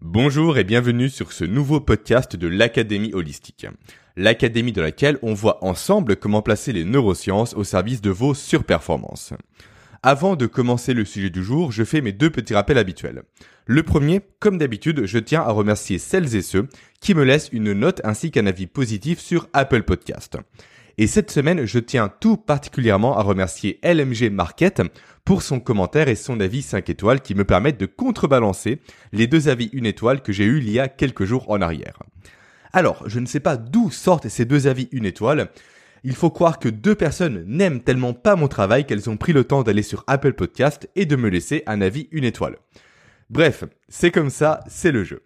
Bonjour et bienvenue sur ce nouveau podcast de l'Académie Holistique. L'académie dans laquelle on voit ensemble comment placer les neurosciences au service de vos surperformances. Avant de commencer le sujet du jour, je fais mes deux petits rappels habituels. Le premier, comme d'habitude, je tiens à remercier celles et ceux qui me laissent une note ainsi qu'un avis positif sur Apple Podcast. Et cette semaine, je tiens tout particulièrement à remercier LMG Market pour son commentaire et son avis 5 étoiles qui me permettent de contrebalancer les deux avis 1 étoile que j'ai eu il y a quelques jours en arrière. Alors, je ne sais pas d'où sortent ces deux avis 1 étoile. Il faut croire que deux personnes n'aiment tellement pas mon travail qu'elles ont pris le temps d'aller sur Apple Podcast et de me laisser un avis 1 étoile. Bref, c'est comme ça, c'est le jeu.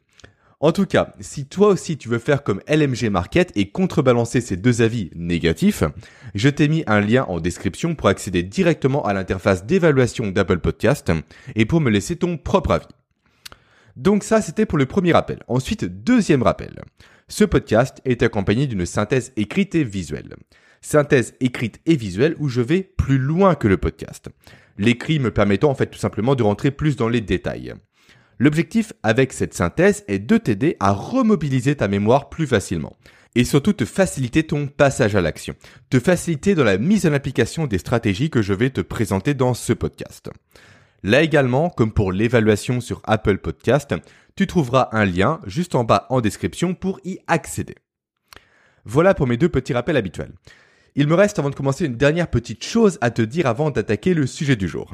En tout cas, si toi aussi tu veux faire comme LMG Market et contrebalancer ces deux avis négatifs, je t'ai mis un lien en description pour accéder directement à l'interface d'évaluation d'Apple Podcast et pour me laisser ton propre avis. Donc ça, c'était pour le premier rappel. Ensuite, deuxième rappel. Ce podcast est accompagné d'une synthèse écrite et visuelle. Synthèse écrite et visuelle où je vais plus loin que le podcast. L'écrit me permettant en fait tout simplement de rentrer plus dans les détails. L'objectif avec cette synthèse est de t'aider à remobiliser ta mémoire plus facilement et surtout te faciliter ton passage à l'action, te faciliter dans la mise en application des stratégies que je vais te présenter dans ce podcast. Là également, comme pour l'évaluation sur Apple Podcast, tu trouveras un lien juste en bas en description pour y accéder. Voilà pour mes deux petits rappels habituels. Il me reste avant de commencer une dernière petite chose à te dire avant d'attaquer le sujet du jour.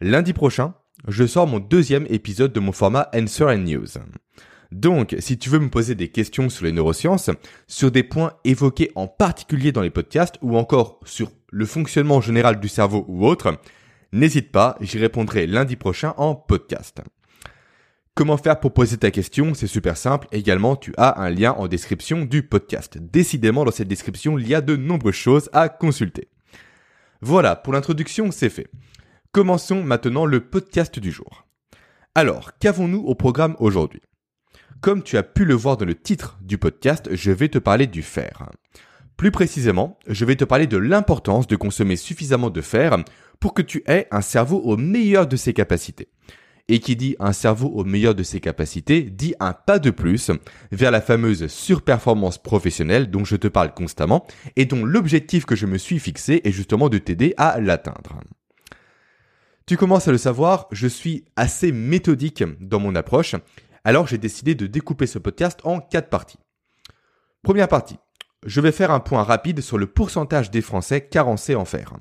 Lundi prochain, je sors mon deuxième épisode de mon format Answer and News. Donc, si tu veux me poser des questions sur les neurosciences, sur des points évoqués en particulier dans les podcasts ou encore sur le fonctionnement général du cerveau ou autre, n'hésite pas, j'y répondrai lundi prochain en podcast. Comment faire pour poser ta question? C'est super simple. Également, tu as un lien en description du podcast. Décidément, dans cette description, il y a de nombreuses choses à consulter. Voilà, pour l'introduction, c'est fait. Commençons maintenant le podcast du jour. Alors, qu'avons-nous au programme aujourd'hui? Comme tu as pu le voir dans le titre du podcast, je vais te parler du fer. Plus précisément, je vais te parler de l'importance de consommer suffisamment de fer pour que tu aies un cerveau au meilleur de ses capacités. Et qui dit un cerveau au meilleur de ses capacités dit un pas de plus vers la fameuse surperformance professionnelle dont je te parle constamment et dont l'objectif que je me suis fixé est justement de t'aider à l'atteindre. Tu commences à le savoir, je suis assez méthodique dans mon approche, alors j'ai décidé de découper ce podcast en quatre parties. Première partie, je vais faire un point rapide sur le pourcentage des Français carencés en fer.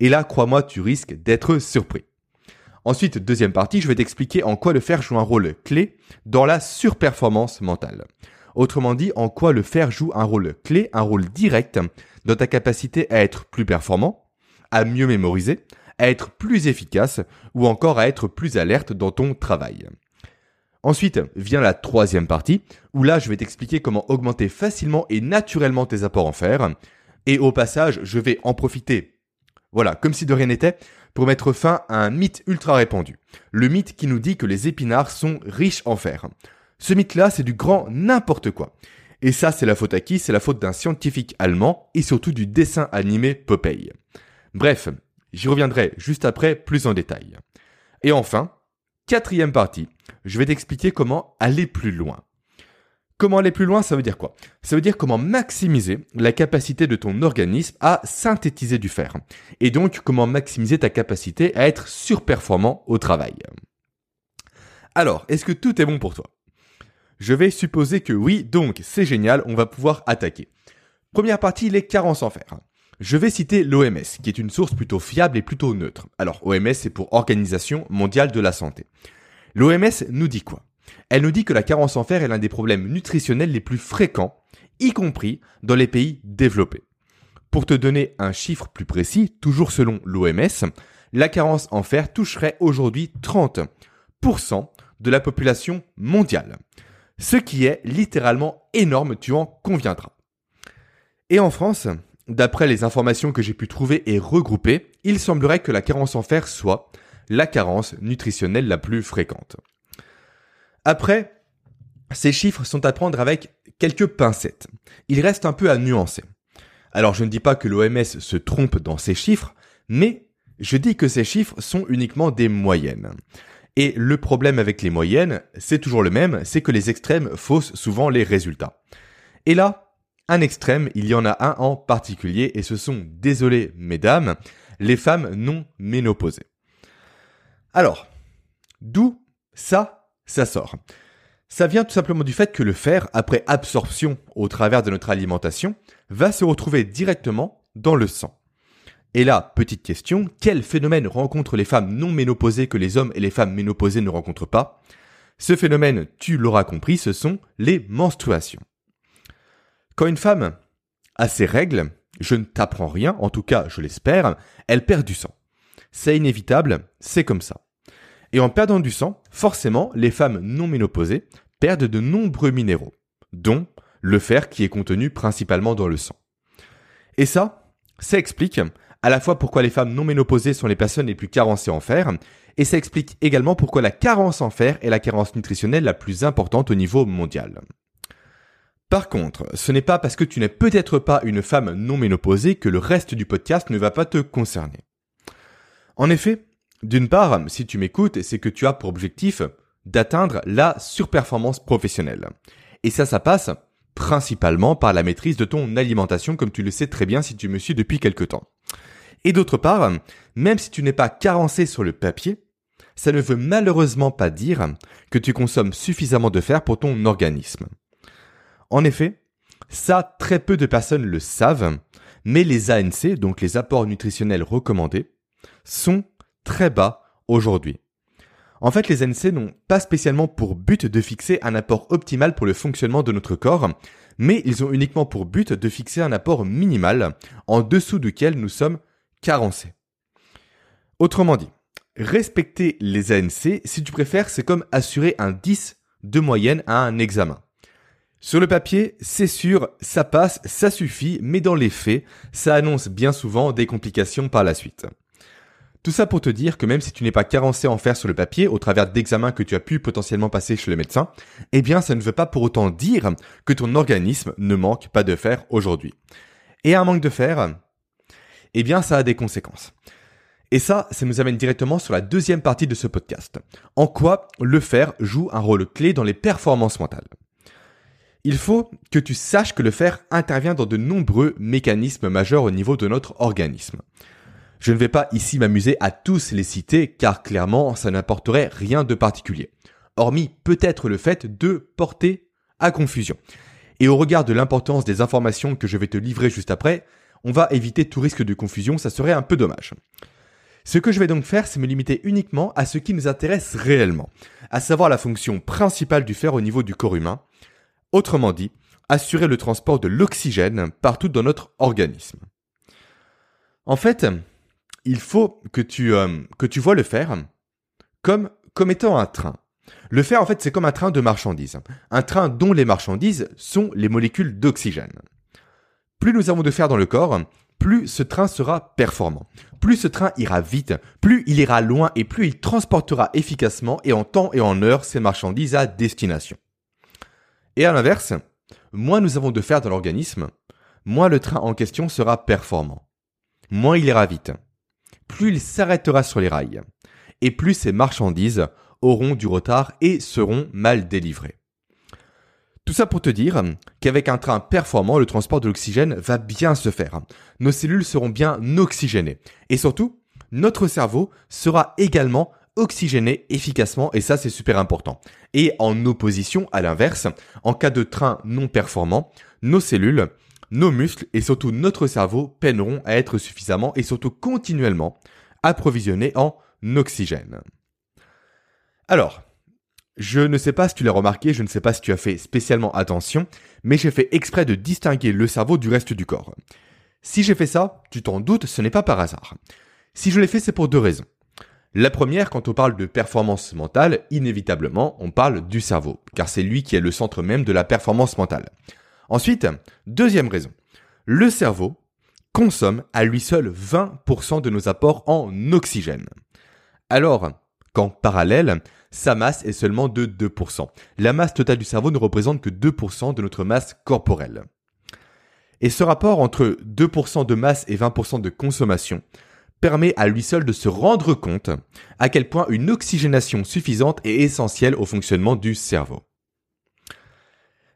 Et là, crois-moi, tu risques d'être surpris. Ensuite, deuxième partie, je vais t'expliquer en quoi le fer joue un rôle clé dans la surperformance mentale. Autrement dit, en quoi le fer joue un rôle clé, un rôle direct dans ta capacité à être plus performant, à mieux mémoriser, à être plus efficace ou encore à être plus alerte dans ton travail. Ensuite vient la troisième partie, où là je vais t'expliquer comment augmenter facilement et naturellement tes apports en fer. Et au passage, je vais en profiter, voilà, comme si de rien n'était, pour mettre fin à un mythe ultra répandu. Le mythe qui nous dit que les épinards sont riches en fer. Ce mythe-là, c'est du grand n'importe quoi. Et ça, c'est la faute à qui? C'est la faute d'un scientifique allemand et surtout du dessin animé Popeye. Bref, J'y reviendrai juste après plus en détail. Et enfin, quatrième partie, je vais t'expliquer comment aller plus loin. Comment aller plus loin, ça veut dire quoi? Ça veut dire comment maximiser la capacité de ton organisme à synthétiser du fer. Et donc comment maximiser ta capacité à être surperformant au travail. Alors, est-ce que tout est bon pour toi? Je vais supposer que oui, donc c'est génial, on va pouvoir attaquer. Première partie, les carences en fer. Je vais citer l'OMS, qui est une source plutôt fiable et plutôt neutre. Alors, OMS, c'est pour Organisation mondiale de la santé. L'OMS nous dit quoi? Elle nous dit que la carence en fer est l'un des problèmes nutritionnels les plus fréquents, y compris dans les pays développés. Pour te donner un chiffre plus précis, toujours selon l'OMS, la carence en fer toucherait aujourd'hui 30% de la population mondiale. Ce qui est littéralement énorme, tu en conviendras. Et en France, D'après les informations que j'ai pu trouver et regrouper, il semblerait que la carence en fer soit la carence nutritionnelle la plus fréquente. Après, ces chiffres sont à prendre avec quelques pincettes. Il reste un peu à nuancer. Alors je ne dis pas que l'OMS se trompe dans ces chiffres, mais je dis que ces chiffres sont uniquement des moyennes. Et le problème avec les moyennes, c'est toujours le même, c'est que les extrêmes faussent souvent les résultats. Et là, un extrême, il y en a un en particulier, et ce sont, désolé mesdames, les femmes non ménopausées. Alors, d'où ça, ça sort? Ça vient tout simplement du fait que le fer, après absorption au travers de notre alimentation, va se retrouver directement dans le sang. Et là, petite question, quel phénomène rencontrent les femmes non ménopausées que les hommes et les femmes ménopausées ne rencontrent pas? Ce phénomène, tu l'auras compris, ce sont les menstruations. Quand une femme a ses règles, je ne t'apprends rien, en tout cas je l'espère, elle perd du sang. C'est inévitable, c'est comme ça. Et en perdant du sang, forcément, les femmes non ménopausées perdent de nombreux minéraux, dont le fer qui est contenu principalement dans le sang. Et ça, ça explique à la fois pourquoi les femmes non ménopausées sont les personnes les plus carencées en fer, et ça explique également pourquoi la carence en fer est la carence nutritionnelle la plus importante au niveau mondial. Par contre, ce n'est pas parce que tu n'es peut-être pas une femme non ménopausée que le reste du podcast ne va pas te concerner. En effet, d'une part, si tu m'écoutes, c'est que tu as pour objectif d'atteindre la surperformance professionnelle. Et ça, ça passe principalement par la maîtrise de ton alimentation, comme tu le sais très bien si tu me suis depuis quelque temps. Et d'autre part, même si tu n'es pas carencé sur le papier, ça ne veut malheureusement pas dire que tu consommes suffisamment de fer pour ton organisme. En effet, ça, très peu de personnes le savent, mais les ANC, donc les apports nutritionnels recommandés, sont très bas aujourd'hui. En fait, les ANC n'ont pas spécialement pour but de fixer un apport optimal pour le fonctionnement de notre corps, mais ils ont uniquement pour but de fixer un apport minimal en dessous duquel nous sommes carencé. Autrement dit, respecter les ANC, si tu préfères, c'est comme assurer un 10 de moyenne à un examen. Sur le papier, c'est sûr, ça passe, ça suffit, mais dans les faits, ça annonce bien souvent des complications par la suite. Tout ça pour te dire que même si tu n'es pas carencé en fer sur le papier au travers d'examens que tu as pu potentiellement passer chez le médecin, eh bien ça ne veut pas pour autant dire que ton organisme ne manque pas de fer aujourd'hui. Et un manque de fer, eh bien ça a des conséquences. Et ça, ça nous amène directement sur la deuxième partie de ce podcast. En quoi le fer joue un rôle clé dans les performances mentales? Il faut que tu saches que le fer intervient dans de nombreux mécanismes majeurs au niveau de notre organisme. Je ne vais pas ici m'amuser à tous les citer car clairement ça n'apporterait rien de particulier. Hormis peut-être le fait de porter à confusion. Et au regard de l'importance des informations que je vais te livrer juste après, on va éviter tout risque de confusion, ça serait un peu dommage. Ce que je vais donc faire, c'est me limiter uniquement à ce qui nous intéresse réellement, à savoir la fonction principale du fer au niveau du corps humain, autrement dit, assurer le transport de l'oxygène partout dans notre organisme. En fait, il faut que tu, euh, que tu vois le fer comme, comme étant un train. Le fer, en fait, c'est comme un train de marchandises. Un train dont les marchandises sont les molécules d'oxygène. Plus nous avons de fer dans le corps, plus ce train sera performant. Plus ce train ira vite, plus il ira loin et plus il transportera efficacement et en temps et en heure ses marchandises à destination. Et à l'inverse, moins nous avons de fer dans l'organisme, moins le train en question sera performant. Moins il ira vite. Plus il s'arrêtera sur les rails. Et plus ses marchandises auront du retard et seront mal délivrées. Tout ça pour te dire qu'avec un train performant, le transport de l'oxygène va bien se faire. Nos cellules seront bien oxygénées. Et surtout, notre cerveau sera également oxygéné efficacement et ça c'est super important. Et en opposition à l'inverse, en cas de train non performant, nos cellules, nos muscles et surtout notre cerveau peineront à être suffisamment et surtout continuellement approvisionnés en oxygène. Alors, je ne sais pas si tu l'as remarqué, je ne sais pas si tu as fait spécialement attention, mais j'ai fait exprès de distinguer le cerveau du reste du corps. Si j'ai fait ça, tu t'en doutes, ce n'est pas par hasard. Si je l'ai fait, c'est pour deux raisons. La première, quand on parle de performance mentale, inévitablement, on parle du cerveau, car c'est lui qui est le centre même de la performance mentale. Ensuite, deuxième raison. Le cerveau consomme à lui seul 20% de nos apports en oxygène. Alors qu'en parallèle, sa masse est seulement de 2%. La masse totale du cerveau ne représente que 2% de notre masse corporelle. Et ce rapport entre 2% de masse et 20% de consommation permet à lui seul de se rendre compte à quel point une oxygénation suffisante est essentielle au fonctionnement du cerveau.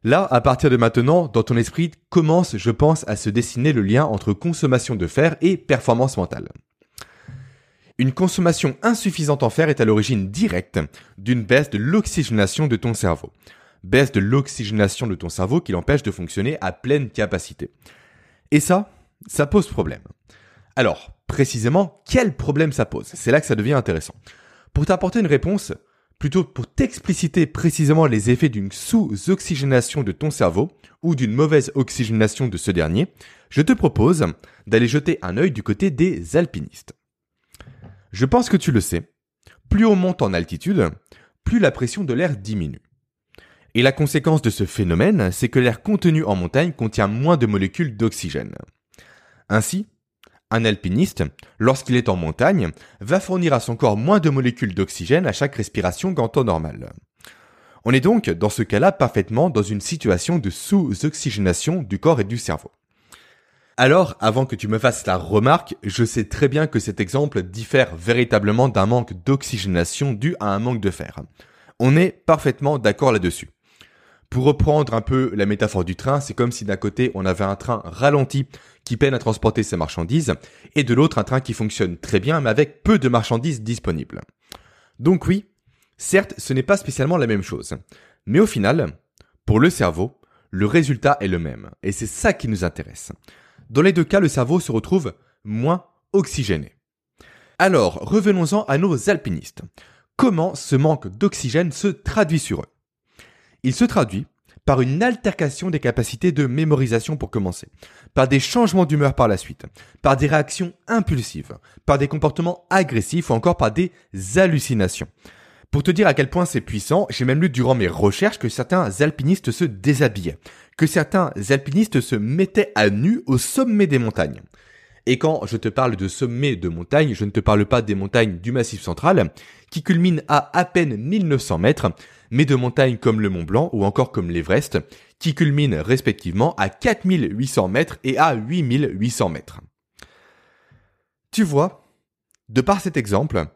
Là, à partir de maintenant, dans ton esprit commence, je pense, à se dessiner le lien entre consommation de fer et performance mentale. Une consommation insuffisante en fer est à l'origine directe d'une baisse de l'oxygénation de ton cerveau. Baisse de l'oxygénation de ton cerveau qui l'empêche de fonctionner à pleine capacité. Et ça, ça pose problème. Alors, précisément, quel problème ça pose? C'est là que ça devient intéressant. Pour t'apporter une réponse, plutôt pour t'expliciter précisément les effets d'une sous-oxygénation de ton cerveau ou d'une mauvaise oxygénation de ce dernier, je te propose d'aller jeter un œil du côté des alpinistes. Je pense que tu le sais, plus on monte en altitude, plus la pression de l'air diminue. Et la conséquence de ce phénomène, c'est que l'air contenu en montagne contient moins de molécules d'oxygène. Ainsi, un alpiniste, lorsqu'il est en montagne, va fournir à son corps moins de molécules d'oxygène à chaque respiration qu'en temps normal. On est donc, dans ce cas-là, parfaitement dans une situation de sous-oxygénation du corps et du cerveau. Alors, avant que tu me fasses la remarque, je sais très bien que cet exemple diffère véritablement d'un manque d'oxygénation dû à un manque de fer. On est parfaitement d'accord là-dessus. Pour reprendre un peu la métaphore du train, c'est comme si d'un côté on avait un train ralenti qui peine à transporter ses marchandises, et de l'autre un train qui fonctionne très bien mais avec peu de marchandises disponibles. Donc oui, certes ce n'est pas spécialement la même chose, mais au final, pour le cerveau, le résultat est le même, et c'est ça qui nous intéresse. Dans les deux cas, le cerveau se retrouve moins oxygéné. Alors, revenons-en à nos alpinistes. Comment ce manque d'oxygène se traduit sur eux? Il se traduit par une altercation des capacités de mémorisation pour commencer, par des changements d'humeur par la suite, par des réactions impulsives, par des comportements agressifs ou encore par des hallucinations. Pour te dire à quel point c'est puissant, j'ai même lu durant mes recherches que certains alpinistes se déshabillaient, que certains alpinistes se mettaient à nu au sommet des montagnes. Et quand je te parle de sommet de montagne, je ne te parle pas des montagnes du Massif central, qui culminent à à peine 1900 mètres, mais de montagnes comme le Mont Blanc ou encore comme l'Everest, qui culminent respectivement à 4800 mètres et à 8800 mètres. Tu vois, de par cet exemple,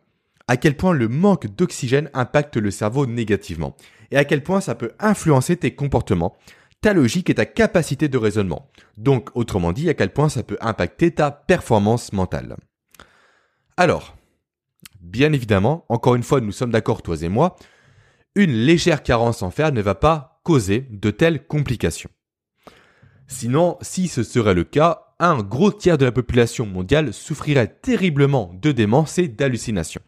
à quel point le manque d'oxygène impacte le cerveau négativement, et à quel point ça peut influencer tes comportements, ta logique et ta capacité de raisonnement. Donc, autrement dit, à quel point ça peut impacter ta performance mentale. Alors, bien évidemment, encore une fois, nous sommes d'accord, toi et moi, une légère carence en fer ne va pas causer de telles complications. Sinon, si ce serait le cas, un gros tiers de la population mondiale souffrirait terriblement de démence et d'hallucinations.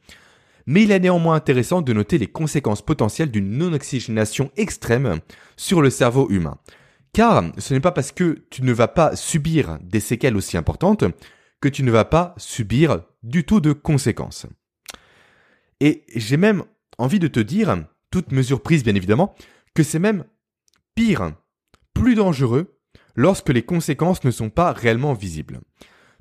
Mais il est néanmoins intéressant de noter les conséquences potentielles d'une non-oxygénation extrême sur le cerveau humain. Car ce n'est pas parce que tu ne vas pas subir des séquelles aussi importantes que tu ne vas pas subir du tout de conséquences. Et j'ai même envie de te dire toute mesure prise bien évidemment, que c'est même pire, plus dangereux, lorsque les conséquences ne sont pas réellement visibles.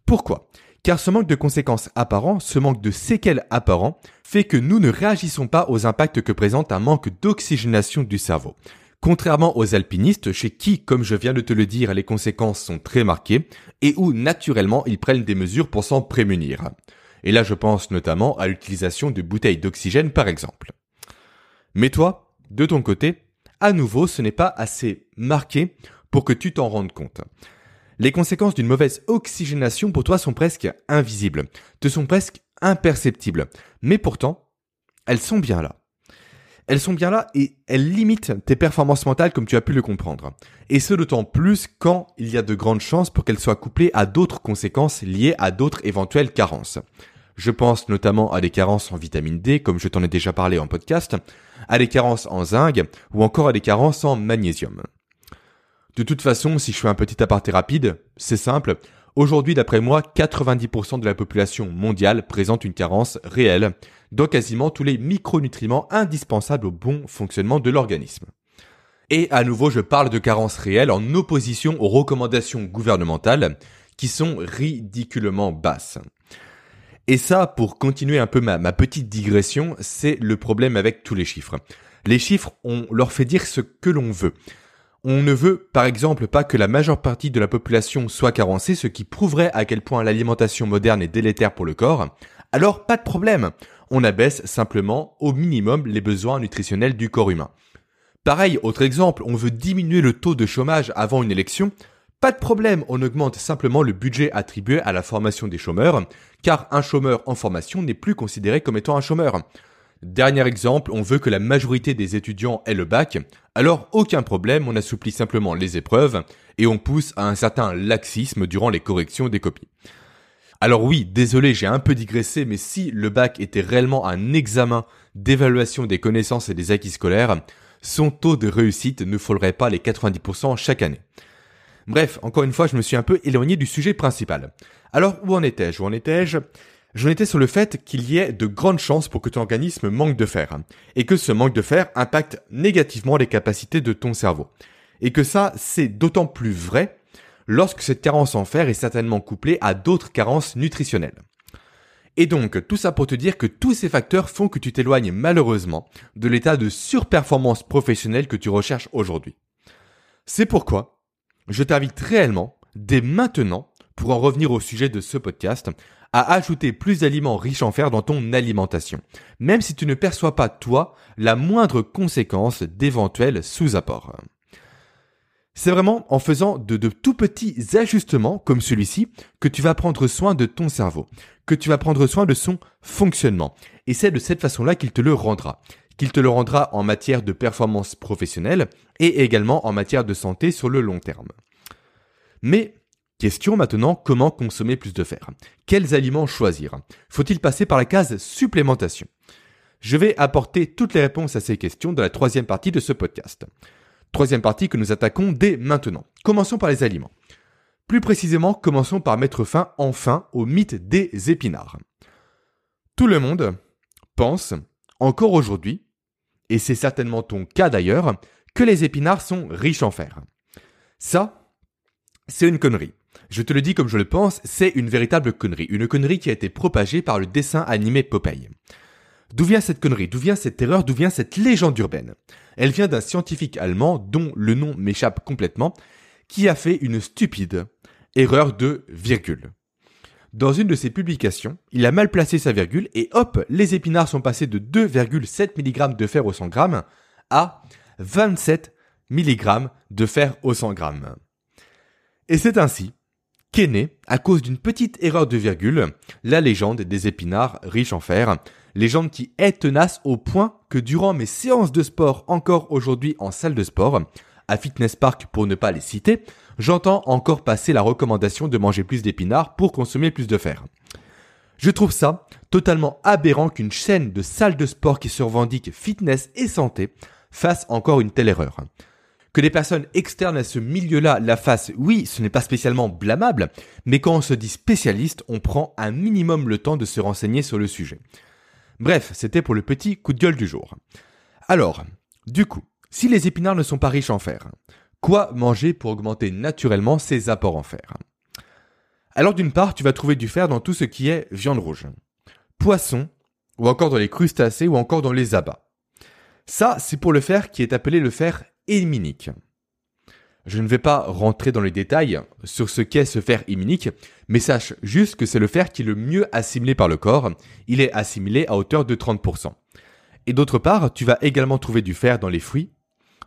Pourquoi? Car ce manque de conséquences apparents, ce manque de séquelles apparents, fait que nous ne réagissons pas aux impacts que présente un manque d'oxygénation du cerveau. Contrairement aux alpinistes, chez qui, comme je viens de te le dire, les conséquences sont très marquées, et où naturellement ils prennent des mesures pour s'en prémunir. Et là je pense notamment à l'utilisation de bouteilles d'oxygène par exemple. Mais toi, de ton côté, à nouveau, ce n'est pas assez marqué pour que tu t'en rendes compte. Les conséquences d'une mauvaise oxygénation pour toi sont presque invisibles, te sont presque imperceptibles. Mais pourtant, elles sont bien là. Elles sont bien là et elles limitent tes performances mentales comme tu as pu le comprendre. Et ce d'autant plus quand il y a de grandes chances pour qu'elles soient couplées à d'autres conséquences liées à d'autres éventuelles carences. Je pense notamment à des carences en vitamine D, comme je t'en ai déjà parlé en podcast, à des carences en zinc ou encore à des carences en magnésium. De toute façon, si je fais un petit aparté rapide, c'est simple. Aujourd'hui, d'après moi, 90% de la population mondiale présente une carence réelle dans quasiment tous les micronutriments indispensables au bon fonctionnement de l'organisme. Et à nouveau, je parle de carence réelle en opposition aux recommandations gouvernementales qui sont ridiculement basses. Et ça, pour continuer un peu ma, petite digression, c'est le problème avec tous les chiffres. Les chiffres, on leur fait dire ce que l'on veut. On ne veut par exemple pas que la majeure partie de la population soit carencée, ce qui prouverait à quel point l'alimentation moderne est délétère pour le corps. Alors pas de problème, on abaisse simplement au minimum les besoins nutritionnels du corps humain. Pareil, autre exemple, on veut diminuer le taux de chômage avant une élection. Pas de problème, on augmente simplement le budget attribué à la formation des chômeurs, car un chômeur en formation n'est plus considéré comme étant un chômeur. Dernier exemple, on veut que la majorité des étudiants aient le bac, alors aucun problème, on assouplit simplement les épreuves et on pousse à un certain laxisme durant les corrections des copies. Alors oui, désolé, j'ai un peu digressé, mais si le bac était réellement un examen d'évaluation des connaissances et des acquis scolaires, son taux de réussite ne frôlerait pas les 90% chaque année. Bref, encore une fois, je me suis un peu éloigné du sujet principal. Alors, où en étais-je? Où en étais-je? J'en étais sur le fait qu'il y ait de grandes chances pour que ton organisme manque de fer, et que ce manque de fer impacte négativement les capacités de ton cerveau. Et que ça, c'est d'autant plus vrai lorsque cette carence en fer est certainement couplée à d'autres carences nutritionnelles. Et donc, tout ça pour te dire que tous ces facteurs font que tu t'éloignes malheureusement de l'état de surperformance professionnelle que tu recherches aujourd'hui. C'est pourquoi je t'invite réellement, dès maintenant, pour en revenir au sujet de ce podcast, à ajouter plus d'aliments riches en fer dans ton alimentation, même si tu ne perçois pas, toi, la moindre conséquence d'éventuels sous-apports. C'est vraiment en faisant de, de tout petits ajustements comme celui-ci que tu vas prendre soin de ton cerveau, que tu vas prendre soin de son fonctionnement. Et c'est de cette façon-là qu'il te le rendra. Qu'il te le rendra en matière de performance professionnelle et également en matière de santé sur le long terme. Mais Question maintenant, comment consommer plus de fer? Quels aliments choisir? Faut-il passer par la case supplémentation? Je vais apporter toutes les réponses à ces questions dans la troisième partie de ce podcast. Troisième partie que nous attaquons dès maintenant. Commençons par les aliments. Plus précisément, commençons par mettre fin enfin au mythe des épinards. Tout le monde pense, encore aujourd'hui, et c'est certainement ton cas d'ailleurs, que les épinards sont riches en fer. Ça, c'est une connerie. Je te le dis comme je le pense, c'est une véritable connerie. Une connerie qui a été propagée par le dessin animé Popeye. D'où vient cette connerie? D'où vient cette erreur D'où vient cette légende urbaine? Elle vient d'un scientifique allemand dont le nom m'échappe complètement, qui a fait une stupide erreur de virgule. Dans une de ses publications, il a mal placé sa virgule et hop, les épinards sont passés de 2,7 mg de fer au 100 g à 27 mg de fer au 100 g. Et c'est ainsi qu'est née, à cause d'une petite erreur de virgule, la légende des épinards riches en fer, légende qui est tenace au point que durant mes séances de sport encore aujourd'hui en salle de sport, à Fitness Park pour ne pas les citer, j'entends encore passer la recommandation de manger plus d'épinards pour consommer plus de fer. Je trouve ça totalement aberrant qu'une chaîne de salles de sport qui se revendique fitness et santé fasse encore une telle erreur. Que des personnes externes à ce milieu-là la fassent, oui, ce n'est pas spécialement blâmable, mais quand on se dit spécialiste, on prend un minimum le temps de se renseigner sur le sujet. Bref, c'était pour le petit coup de gueule du jour. Alors, du coup, si les épinards ne sont pas riches en fer, quoi manger pour augmenter naturellement ses apports en fer? Alors d'une part, tu vas trouver du fer dans tout ce qui est viande rouge, poisson, ou encore dans les crustacés ou encore dans les abats. Ça, c'est pour le fer qui est appelé le fer héminique. Je ne vais pas rentrer dans les détails sur ce qu'est ce fer héminique, mais sache juste que c'est le fer qui est le mieux assimilé par le corps. Il est assimilé à hauteur de 30%. Et d'autre part, tu vas également trouver du fer dans les fruits,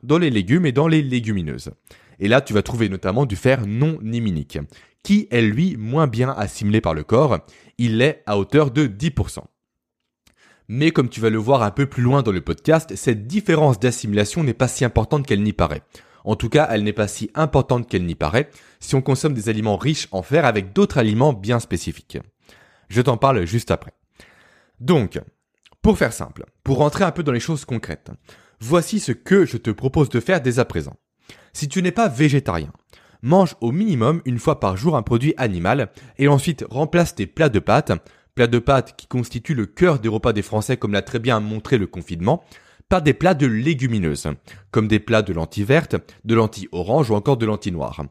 dans les légumes et dans les légumineuses. Et là, tu vas trouver notamment du fer non héminique, qui est lui moins bien assimilé par le corps. Il est à hauteur de 10%. Mais comme tu vas le voir un peu plus loin dans le podcast, cette différence d'assimilation n'est pas si importante qu'elle n'y paraît. En tout cas, elle n'est pas si importante qu'elle n'y paraît si on consomme des aliments riches en fer avec d'autres aliments bien spécifiques. Je t'en parle juste après. Donc, pour faire simple, pour rentrer un peu dans les choses concrètes, voici ce que je te propose de faire dès à présent. Si tu n'es pas végétarien, mange au minimum une fois par jour un produit animal et ensuite remplace tes plats de pâtes plats de pâtes qui constituent le cœur des repas des Français comme l'a très bien montré le confinement, par des plats de légumineuses, comme des plats de lentilles vertes, de lentilles oranges ou encore de lentilles noires.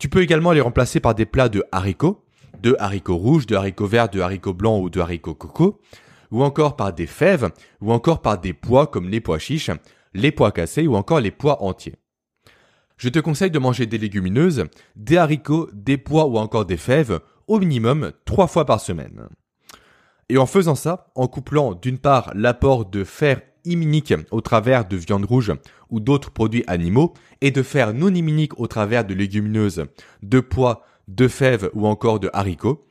Tu peux également les remplacer par des plats de haricots, de haricots rouges, de haricots verts, de haricots blancs ou de haricots coco, ou encore par des fèves, ou encore par des pois comme les pois chiches, les pois cassés ou encore les pois entiers. je te conseille de manger des légumineuses, des haricots, des pois ou encore des fèves au minimum trois fois par semaine. Et en faisant ça, en couplant d'une part l'apport de fer iminique au travers de viande rouge ou d'autres produits animaux et de fer non iminique au travers de légumineuses, de pois, de fèves ou encore de haricots,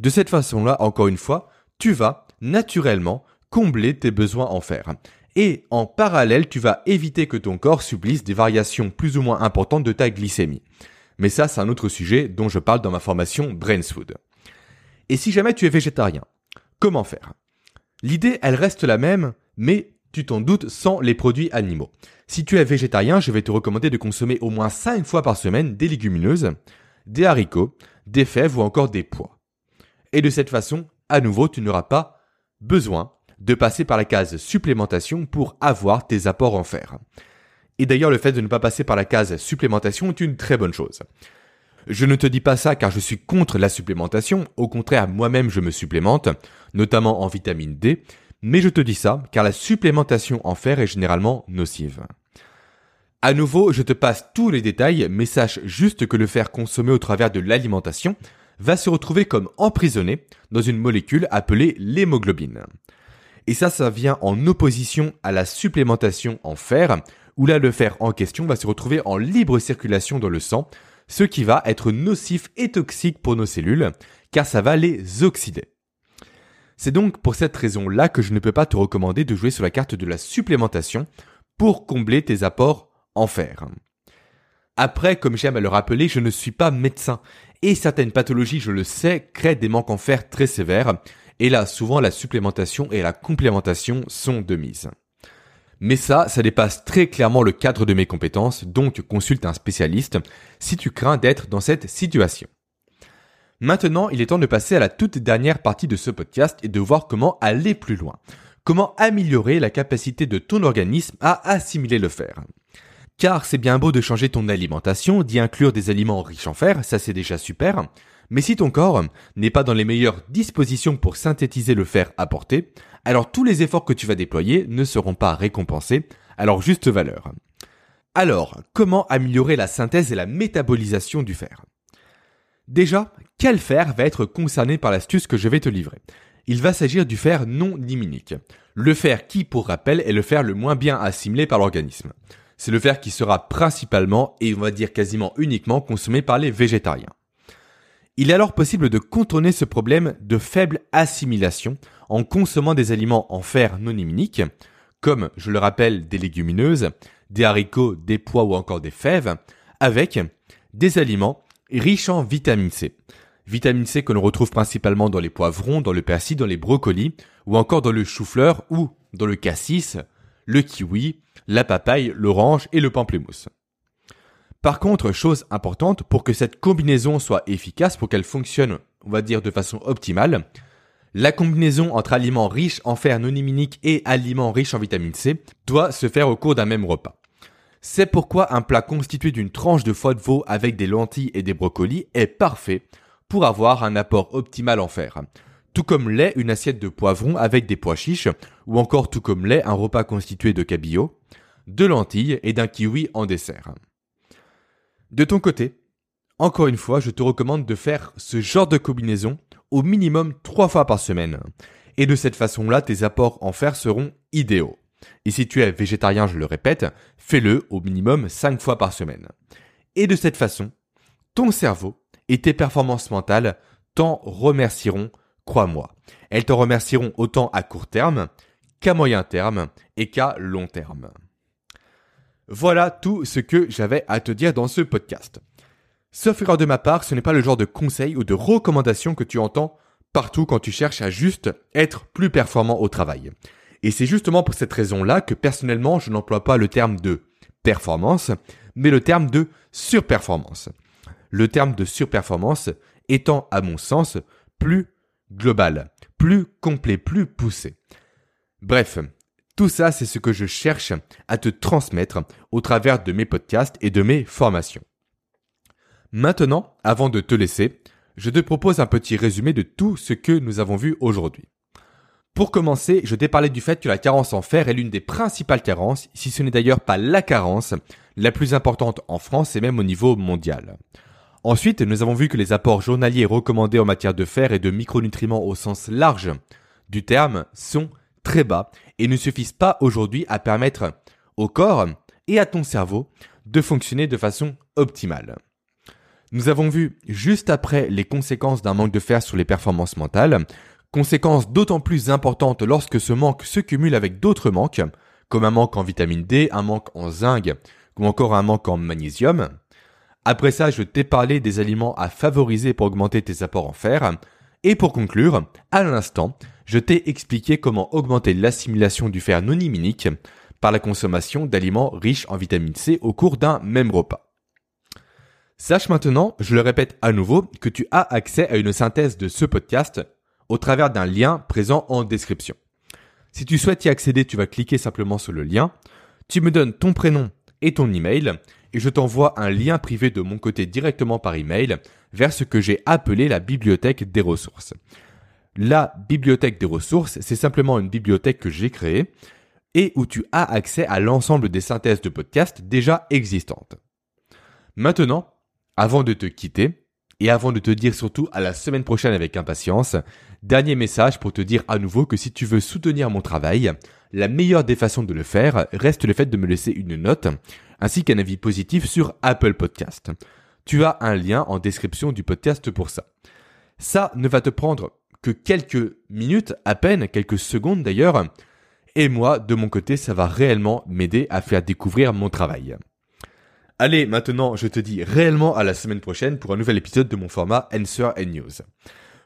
de cette façon-là, encore une fois, tu vas naturellement combler tes besoins en fer. Et en parallèle, tu vas éviter que ton corps subisse des variations plus ou moins importantes de ta glycémie. Mais ça, c'est un autre sujet dont je parle dans ma formation Brains Food. Et si jamais tu es végétarien, comment faire? L'idée, elle reste la même, mais tu t'en doutes sans les produits animaux. Si tu es végétarien, je vais te recommander de consommer au moins 5 fois par semaine des légumineuses, des haricots, des fèves ou encore des pois. Et de cette façon, à nouveau, tu n'auras pas besoin de passer par la case supplémentation pour avoir tes apports en fer. Et d'ailleurs, le fait de ne pas passer par la case supplémentation est une très bonne chose. Je ne te dis pas ça car je suis contre la supplémentation, au contraire, moi-même je me supplémente, notamment en vitamine D, mais je te dis ça car la supplémentation en fer est généralement nocive. À nouveau, je te passe tous les détails, mais sache juste que le fer consommé au travers de l'alimentation va se retrouver comme emprisonné dans une molécule appelée l'hémoglobine. Et ça, ça vient en opposition à la supplémentation en fer, où là le fer en question va se retrouver en libre circulation dans le sang, ce qui va être nocif et toxique pour nos cellules, car ça va les oxyder. C'est donc pour cette raison-là que je ne peux pas te recommander de jouer sur la carte de la supplémentation pour combler tes apports en fer. Après, comme j'aime à le rappeler, je ne suis pas médecin, et certaines pathologies, je le sais, créent des manques en fer très sévères, et là, souvent, la supplémentation et la complémentation sont de mise. Mais ça, ça dépasse très clairement le cadre de mes compétences, donc consulte un spécialiste si tu crains d'être dans cette situation. Maintenant, il est temps de passer à la toute dernière partie de ce podcast et de voir comment aller plus loin. Comment améliorer la capacité de ton organisme à assimiler le fer. Car c'est bien beau de changer ton alimentation, d'y inclure des aliments riches en fer, ça c'est déjà super, mais si ton corps n'est pas dans les meilleures dispositions pour synthétiser le fer apporté, alors tous les efforts que tu vas déployer ne seront pas récompensés à leur juste valeur. Alors, comment améliorer la synthèse et la métabolisation du fer? Déjà, quel fer va être concerné par l'astuce que je vais te livrer? Il va s'agir du fer non liminique. Le fer qui, pour rappel, est le fer le moins bien assimilé par l'organisme. C'est le fer qui sera principalement, et on va dire quasiment uniquement, consommé par les végétariens. Il est alors possible de contourner ce problème de faible assimilation en consommant des aliments en fer non immuniques, comme, je le rappelle, des légumineuses, des haricots, des pois ou encore des fèves, avec des aliments riches en vitamine C. Vitamine C que l'on retrouve principalement dans les poivrons, dans le persil, dans les brocolis, ou encore dans le chou-fleur ou dans le cassis, le kiwi, la papaye, l'orange et le pamplemousse. Par contre, chose importante, pour que cette combinaison soit efficace, pour qu'elle fonctionne, on va dire, de façon optimale, la combinaison entre aliments riches en fer non immunique et aliments riches en vitamine C doit se faire au cours d'un même repas. C'est pourquoi un plat constitué d'une tranche de foie de veau avec des lentilles et des brocolis est parfait pour avoir un apport optimal en fer. Tout comme l'est une assiette de poivrons avec des pois chiches, ou encore tout comme l'est un repas constitué de cabillaud, de lentilles et d'un kiwi en dessert. De ton côté, encore une fois, je te recommande de faire ce genre de combinaison au minimum trois fois par semaine. Et de cette façon-là, tes apports en fer seront idéaux. Et si tu es végétarien, je le répète, fais-le au minimum cinq fois par semaine. Et de cette façon, ton cerveau et tes performances mentales t'en remercieront, crois-moi. Elles t'en remercieront autant à court terme qu'à moyen terme et qu'à long terme. Voilà tout ce que j'avais à te dire dans ce podcast. Sauf erreur de ma part, ce n'est pas le genre de conseil ou de recommandation que tu entends partout quand tu cherches à juste être plus performant au travail. Et c'est justement pour cette raison-là que personnellement, je n'emploie pas le terme de performance, mais le terme de surperformance. Le terme de surperformance étant, à mon sens, plus global, plus complet, plus poussé. Bref, tout ça, c'est ce que je cherche à te transmettre au travers de mes podcasts et de mes formations. Maintenant, avant de te laisser, je te propose un petit résumé de tout ce que nous avons vu aujourd'hui. Pour commencer, je t'ai parlé du fait que la carence en fer est l'une des principales carences, si ce n'est d'ailleurs pas la carence, la plus importante en France et même au niveau mondial. Ensuite, nous avons vu que les apports journaliers recommandés en matière de fer et de micronutriments au sens large du terme sont très bas et ne suffisent pas aujourd'hui à permettre au corps et à ton cerveau de fonctionner de façon optimale. Nous avons vu juste après les conséquences d'un manque de fer sur les performances mentales, conséquences d'autant plus importantes lorsque ce manque se cumule avec d'autres manques, comme un manque en vitamine D, un manque en zinc ou encore un manque en magnésium. Après ça, je t'ai parlé des aliments à favoriser pour augmenter tes apports en fer. Et pour conclure, à l'instant, je t'ai expliqué comment augmenter l'assimilation du fer non immunique par la consommation d'aliments riches en vitamine C au cours d'un même repas. Sache maintenant, je le répète à nouveau, que tu as accès à une synthèse de ce podcast au travers d'un lien présent en description. Si tu souhaites y accéder, tu vas cliquer simplement sur le lien, tu me donnes ton prénom et ton email, et je t'envoie un lien privé de mon côté directement par email vers ce que j'ai appelé la bibliothèque des ressources. La bibliothèque des ressources, c'est simplement une bibliothèque que j'ai créée et où tu as accès à l'ensemble des synthèses de podcasts déjà existantes. Maintenant, avant de te quitter, et avant de te dire surtout à la semaine prochaine avec impatience, dernier message pour te dire à nouveau que si tu veux soutenir mon travail, la meilleure des façons de le faire reste le fait de me laisser une note, ainsi qu'un avis positif sur Apple Podcast. Tu as un lien en description du podcast pour ça. Ça ne va te prendre que quelques minutes, à peine, quelques secondes d'ailleurs, et moi, de mon côté, ça va réellement m'aider à faire découvrir mon travail. Allez, maintenant, je te dis réellement à la semaine prochaine pour un nouvel épisode de mon format Answer and News.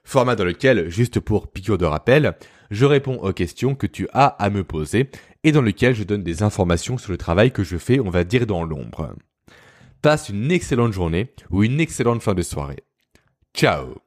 Format dans lequel, juste pour piqûre de rappel, je réponds aux questions que tu as à me poser et dans lequel je donne des informations sur le travail que je fais, on va dire, dans l'ombre. Passe une excellente journée ou une excellente fin de soirée. Ciao